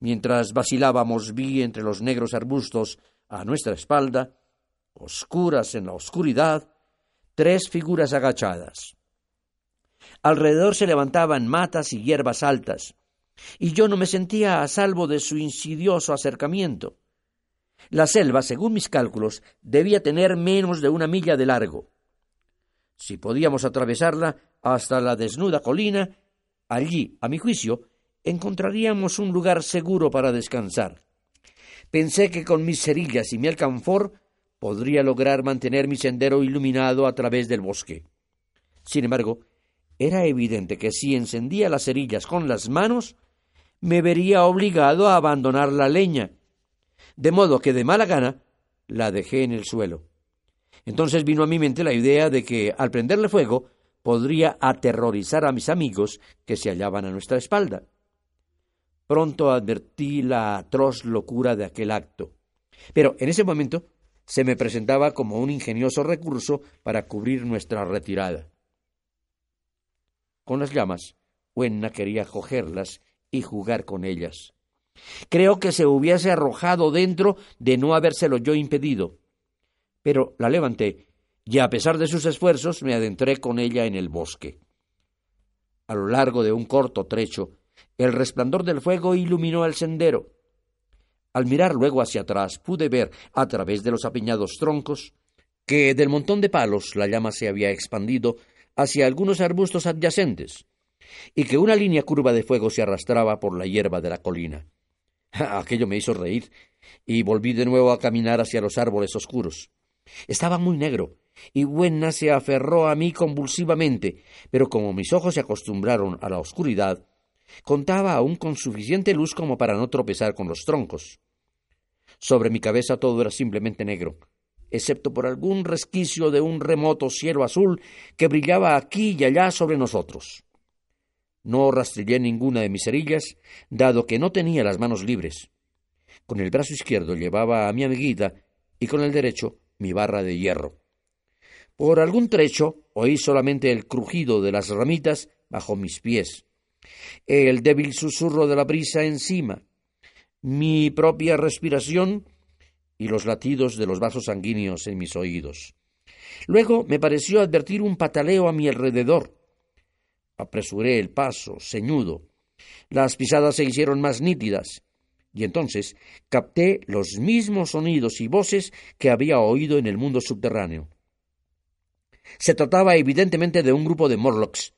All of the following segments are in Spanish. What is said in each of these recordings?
Mientras vacilábamos vi entre los negros arbustos a nuestra espalda, oscuras en la oscuridad, tres figuras agachadas. Alrededor se levantaban matas y hierbas altas, y yo no me sentía a salvo de su insidioso acercamiento. La selva, según mis cálculos, debía tener menos de una milla de largo. Si podíamos atravesarla hasta la desnuda colina, allí, a mi juicio, encontraríamos un lugar seguro para descansar. Pensé que con mis cerillas y mi alcanfor podría lograr mantener mi sendero iluminado a través del bosque. Sin embargo, era evidente que si encendía las cerillas con las manos, me vería obligado a abandonar la leña, de modo que de mala gana la dejé en el suelo. Entonces vino a mi mente la idea de que, al prenderle fuego, podría aterrorizar a mis amigos que se hallaban a nuestra espalda. Pronto advertí la atroz locura de aquel acto. Pero en ese momento se me presentaba como un ingenioso recurso para cubrir nuestra retirada. Con las llamas, Wenna quería cogerlas y jugar con ellas. Creo que se hubiese arrojado dentro de no habérselo yo impedido. Pero la levanté y a pesar de sus esfuerzos me adentré con ella en el bosque. A lo largo de un corto trecho, el resplandor del fuego iluminó el sendero. Al mirar luego hacia atrás pude ver, a través de los apiñados troncos, que del montón de palos la llama se había expandido hacia algunos arbustos adyacentes, y que una línea curva de fuego se arrastraba por la hierba de la colina. Aquello me hizo reír, y volví de nuevo a caminar hacia los árboles oscuros. Estaba muy negro, y Buena se aferró a mí convulsivamente, pero como mis ojos se acostumbraron a la oscuridad, contaba aún con suficiente luz como para no tropezar con los troncos. Sobre mi cabeza todo era simplemente negro, excepto por algún resquicio de un remoto cielo azul que brillaba aquí y allá sobre nosotros. No rastrillé ninguna de mis cerillas, dado que no tenía las manos libres. Con el brazo izquierdo llevaba a mi amiguita y con el derecho mi barra de hierro. Por algún trecho oí solamente el crujido de las ramitas bajo mis pies, el débil susurro de la brisa encima, mi propia respiración y los latidos de los vasos sanguíneos en mis oídos. Luego me pareció advertir un pataleo a mi alrededor. Apresuré el paso, ceñudo. Las pisadas se hicieron más nítidas, y entonces capté los mismos sonidos y voces que había oído en el mundo subterráneo. Se trataba evidentemente de un grupo de Morlocks,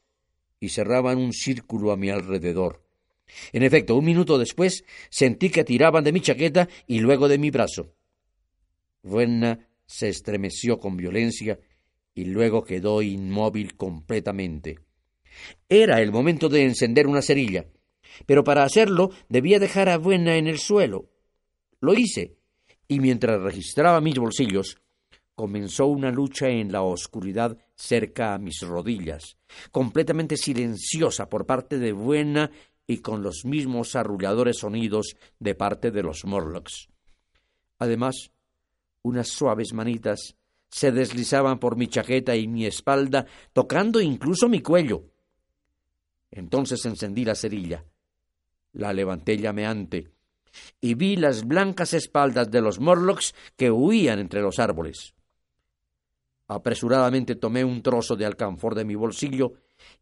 y cerraban un círculo a mi alrededor. En efecto, un minuto después sentí que tiraban de mi chaqueta y luego de mi brazo. Buena se estremeció con violencia y luego quedó inmóvil completamente. Era el momento de encender una cerilla, pero para hacerlo debía dejar a Buena en el suelo. Lo hice, y mientras registraba mis bolsillos, comenzó una lucha en la oscuridad cerca a mis rodillas, completamente silenciosa por parte de Buena y con los mismos arrulladores sonidos de parte de los Morlocks. Además, unas suaves manitas se deslizaban por mi chaqueta y mi espalda, tocando incluso mi cuello. Entonces encendí la cerilla, la levanté llameante, y vi las blancas espaldas de los Morlocks que huían entre los árboles. Apresuradamente tomé un trozo de alcanfor de mi bolsillo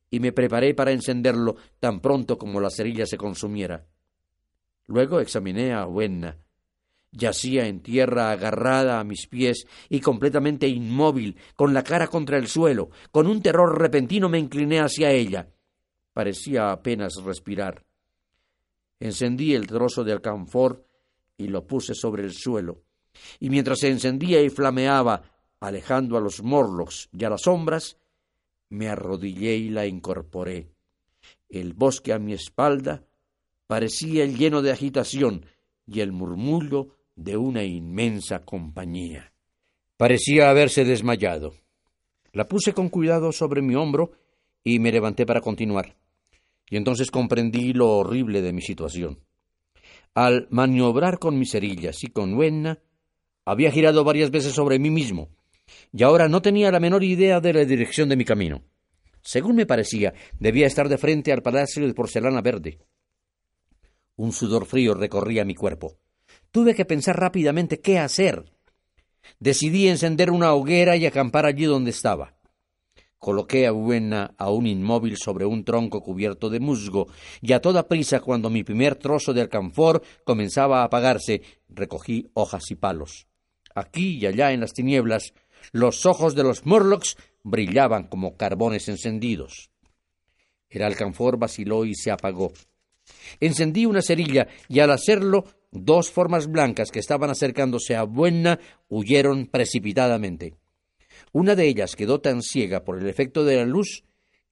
y me preparé para encenderlo tan pronto como la cerilla se consumiera. Luego examiné a Wenna. Yacía en tierra agarrada a mis pies y completamente inmóvil, con la cara contra el suelo. Con un terror repentino me incliné hacia ella. Parecía apenas respirar. Encendí el trozo de alcanfor y lo puse sobre el suelo. Y mientras se encendía y flameaba alejando a los Morlocks y a las sombras, me arrodillé y la incorporé. El bosque a mi espalda parecía lleno de agitación y el murmullo de una inmensa compañía. Parecía haberse desmayado. La puse con cuidado sobre mi hombro y me levanté para continuar. Y entonces comprendí lo horrible de mi situación. Al maniobrar con mis cerillas y con Wenna, había girado varias veces sobre mí mismo, y ahora no tenía la menor idea de la dirección de mi camino. Según me parecía, debía estar de frente al palacio de porcelana verde. Un sudor frío recorría mi cuerpo. Tuve que pensar rápidamente qué hacer. Decidí encender una hoguera y acampar allí donde estaba. Coloqué a Buena aún inmóvil sobre un tronco cubierto de musgo, y a toda prisa, cuando mi primer trozo de alcanfor comenzaba a apagarse, recogí hojas y palos. Aquí y allá en las tinieblas, los ojos de los Morlocks brillaban como carbones encendidos. El alcanfor vaciló y se apagó. Encendí una cerilla y al hacerlo dos formas blancas que estaban acercándose a Buena huyeron precipitadamente. Una de ellas quedó tan ciega por el efecto de la luz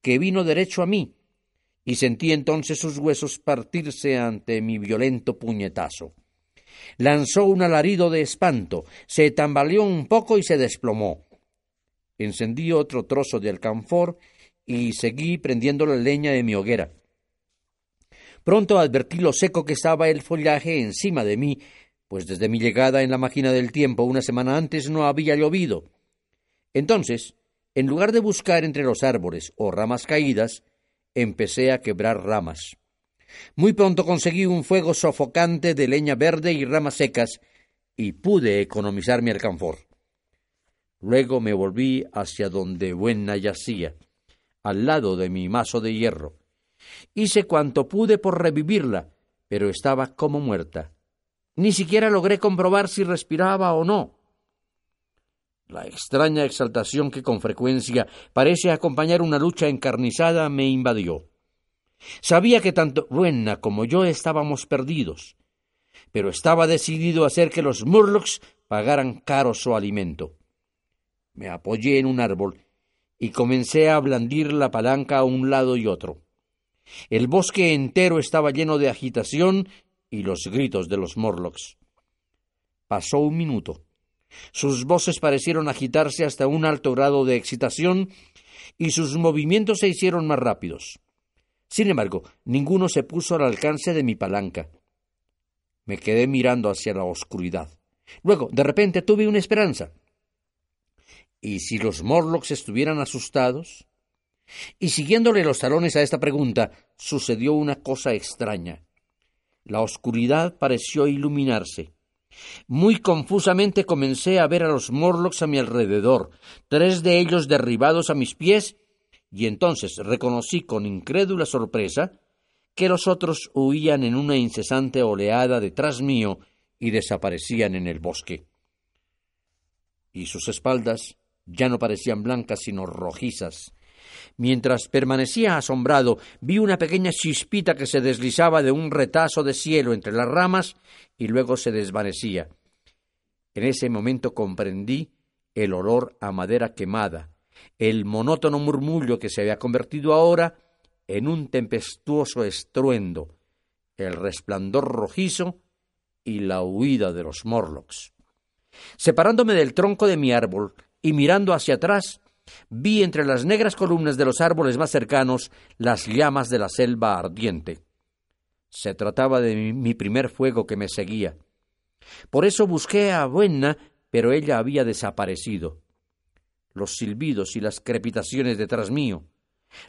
que vino derecho a mí, y sentí entonces sus huesos partirse ante mi violento puñetazo. Lanzó un alarido de espanto, se tambaleó un poco y se desplomó. Encendí otro trozo de alcanfor y seguí prendiendo la leña de mi hoguera. Pronto advertí lo seco que estaba el follaje encima de mí, pues desde mi llegada en la máquina del tiempo una semana antes no había llovido. Entonces, en lugar de buscar entre los árboles o ramas caídas, empecé a quebrar ramas. Muy pronto conseguí un fuego sofocante de leña verde y ramas secas, y pude economizar mi alcanfor. Luego me volví hacia donde Buena yacía, al lado de mi mazo de hierro. Hice cuanto pude por revivirla, pero estaba como muerta. Ni siquiera logré comprobar si respiraba o no. La extraña exaltación que con frecuencia parece acompañar una lucha encarnizada me invadió. Sabía que tanto Buena como yo estábamos perdidos, pero estaba decidido a hacer que los Murlocs pagaran caro su alimento. Me apoyé en un árbol y comencé a blandir la palanca a un lado y otro. El bosque entero estaba lleno de agitación y los gritos de los Morlocks. Pasó un minuto. Sus voces parecieron agitarse hasta un alto grado de excitación y sus movimientos se hicieron más rápidos. Sin embargo, ninguno se puso al alcance de mi palanca. Me quedé mirando hacia la oscuridad. Luego, de repente, tuve una esperanza. ¿Y si los Morlocks estuvieran asustados? Y siguiéndole los talones a esta pregunta, sucedió una cosa extraña. La oscuridad pareció iluminarse. Muy confusamente comencé a ver a los Morlocks a mi alrededor, tres de ellos derribados a mis pies, y entonces reconocí con incrédula sorpresa que los otros huían en una incesante oleada detrás mío y desaparecían en el bosque. Y sus espaldas ya no parecían blancas sino rojizas, Mientras permanecía asombrado, vi una pequeña chispita que se deslizaba de un retazo de cielo entre las ramas y luego se desvanecía. En ese momento comprendí el olor a madera quemada, el monótono murmullo que se había convertido ahora en un tempestuoso estruendo, el resplandor rojizo y la huida de los Morlocks. Separándome del tronco de mi árbol y mirando hacia atrás, Vi entre las negras columnas de los árboles más cercanos las llamas de la selva ardiente. Se trataba de mi primer fuego que me seguía. Por eso busqué a Buena, pero ella había desaparecido. Los silbidos y las crepitaciones detrás mío,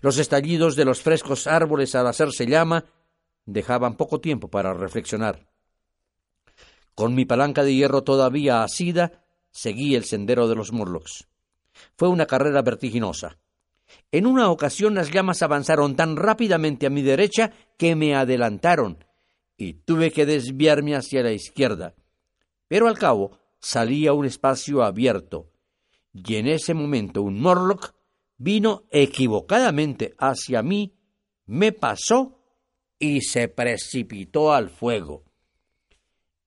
los estallidos de los frescos árboles al hacerse llama, dejaban poco tiempo para reflexionar. Con mi palanca de hierro todavía asida, seguí el sendero de los Morlocks. Fue una carrera vertiginosa. En una ocasión las llamas avanzaron tan rápidamente a mi derecha que me adelantaron y tuve que desviarme hacia la izquierda. Pero al cabo salí a un espacio abierto y en ese momento un Morlock vino equivocadamente hacia mí, me pasó y se precipitó al fuego.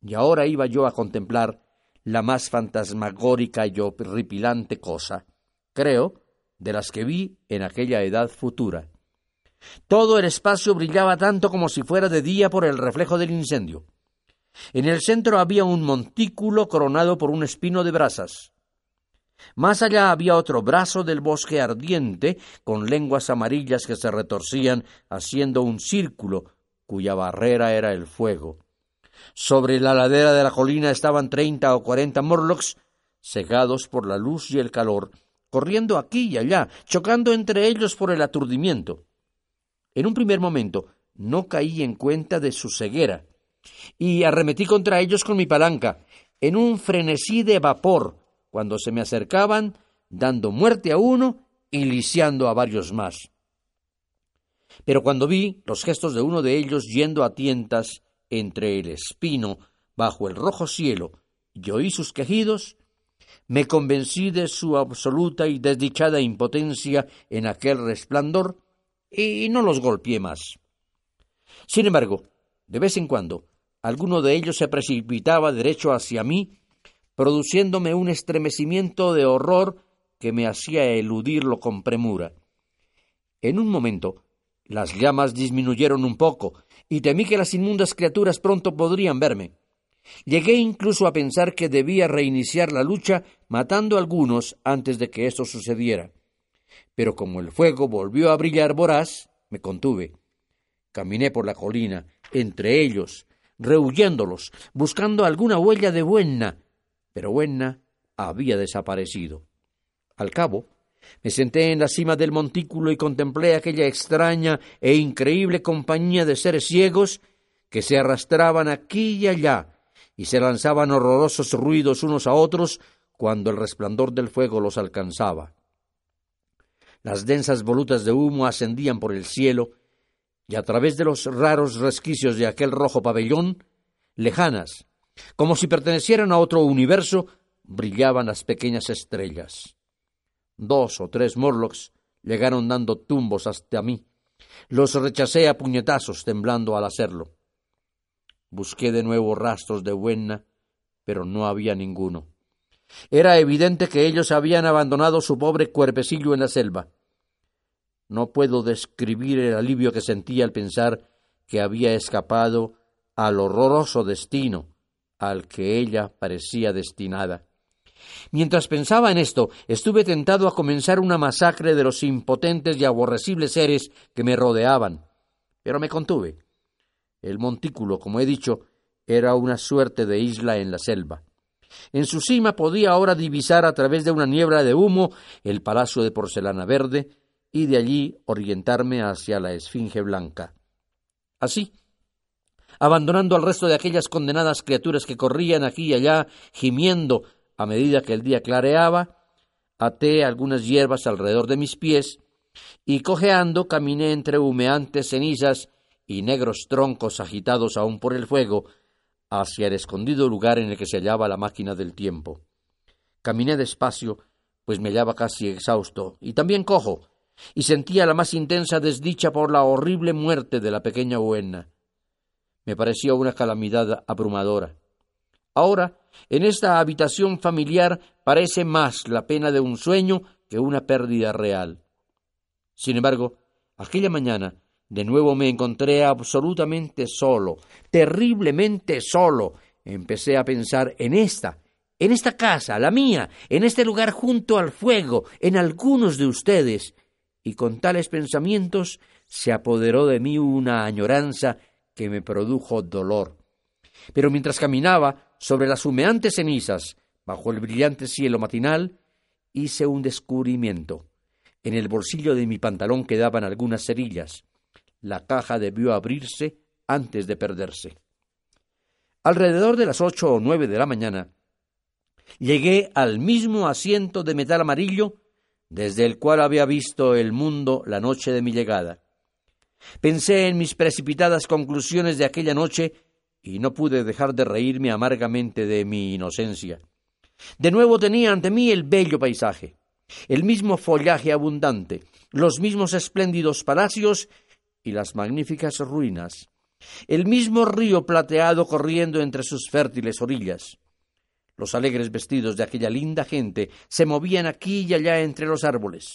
Y ahora iba yo a contemplar la más fantasmagórica y horripilante cosa, creo, de las que vi en aquella edad futura. Todo el espacio brillaba tanto como si fuera de día por el reflejo del incendio. En el centro había un montículo coronado por un espino de brasas. Más allá había otro brazo del bosque ardiente, con lenguas amarillas que se retorcían haciendo un círculo, cuya barrera era el fuego. Sobre la ladera de la colina estaban treinta o cuarenta morlocks, cegados por la luz y el calor, corriendo aquí y allá, chocando entre ellos por el aturdimiento. En un primer momento no caí en cuenta de su ceguera, y arremetí contra ellos con mi palanca, en un frenesí de vapor, cuando se me acercaban, dando muerte a uno y lisiando a varios más. Pero cuando vi los gestos de uno de ellos yendo a tientas entre el espino bajo el rojo cielo y oí sus quejidos, me convencí de su absoluta y desdichada impotencia en aquel resplandor y no los golpeé más. Sin embargo, de vez en cuando, alguno de ellos se precipitaba derecho hacia mí, produciéndome un estremecimiento de horror que me hacía eludirlo con premura. En un momento, las llamas disminuyeron un poco, y temí que las inmundas criaturas pronto podrían verme. Llegué incluso a pensar que debía reiniciar la lucha matando a algunos antes de que esto sucediera. Pero como el fuego volvió a brillar voraz, me contuve. Caminé por la colina, entre ellos, rehuyéndolos, buscando alguna huella de Buena, pero Buena había desaparecido. Al cabo, me senté en la cima del montículo y contemplé aquella extraña e increíble compañía de seres ciegos que se arrastraban aquí y allá y se lanzaban horrorosos ruidos unos a otros cuando el resplandor del fuego los alcanzaba. Las densas volutas de humo ascendían por el cielo y a través de los raros resquicios de aquel rojo pabellón, lejanas, como si pertenecieran a otro universo, brillaban las pequeñas estrellas. Dos o tres Morlocks llegaron dando tumbos hasta mí. Los rechacé a puñetazos, temblando al hacerlo. Busqué de nuevo rastros de Buena, pero no había ninguno. Era evidente que ellos habían abandonado su pobre cuerpecillo en la selva. No puedo describir el alivio que sentí al pensar que había escapado al horroroso destino al que ella parecía destinada. Mientras pensaba en esto, estuve tentado a comenzar una masacre de los impotentes y aborrecibles seres que me rodeaban, pero me contuve. El montículo, como he dicho, era una suerte de isla en la selva. En su cima podía ahora divisar a través de una niebla de humo el palacio de porcelana verde y de allí orientarme hacia la esfinge blanca. Así, abandonando al resto de aquellas condenadas criaturas que corrían aquí y allá, gimiendo a medida que el día clareaba, até algunas hierbas alrededor de mis pies y cojeando caminé entre humeantes cenizas y negros troncos agitados aún por el fuego hacia el escondido lugar en el que se hallaba la máquina del tiempo. Caminé despacio, pues me hallaba casi exhausto, y también cojo, y sentía la más intensa desdicha por la horrible muerte de la pequeña Buena. Me parecía una calamidad abrumadora. Ahora, en esta habitación familiar parece más la pena de un sueño que una pérdida real. Sin embargo, aquella mañana de nuevo me encontré absolutamente solo, terriblemente solo. Empecé a pensar en esta, en esta casa, la mía, en este lugar junto al fuego, en algunos de ustedes. Y con tales pensamientos se apoderó de mí una añoranza que me produjo dolor. Pero mientras caminaba sobre las humeantes cenizas, bajo el brillante cielo matinal, hice un descubrimiento. En el bolsillo de mi pantalón quedaban algunas cerillas la caja debió abrirse antes de perderse. Alrededor de las ocho o nueve de la mañana, llegué al mismo asiento de metal amarillo desde el cual había visto el mundo la noche de mi llegada. Pensé en mis precipitadas conclusiones de aquella noche y no pude dejar de reírme amargamente de mi inocencia. De nuevo tenía ante mí el bello paisaje, el mismo follaje abundante, los mismos espléndidos palacios y las magníficas ruinas, el mismo río plateado corriendo entre sus fértiles orillas. Los alegres vestidos de aquella linda gente se movían aquí y allá entre los árboles.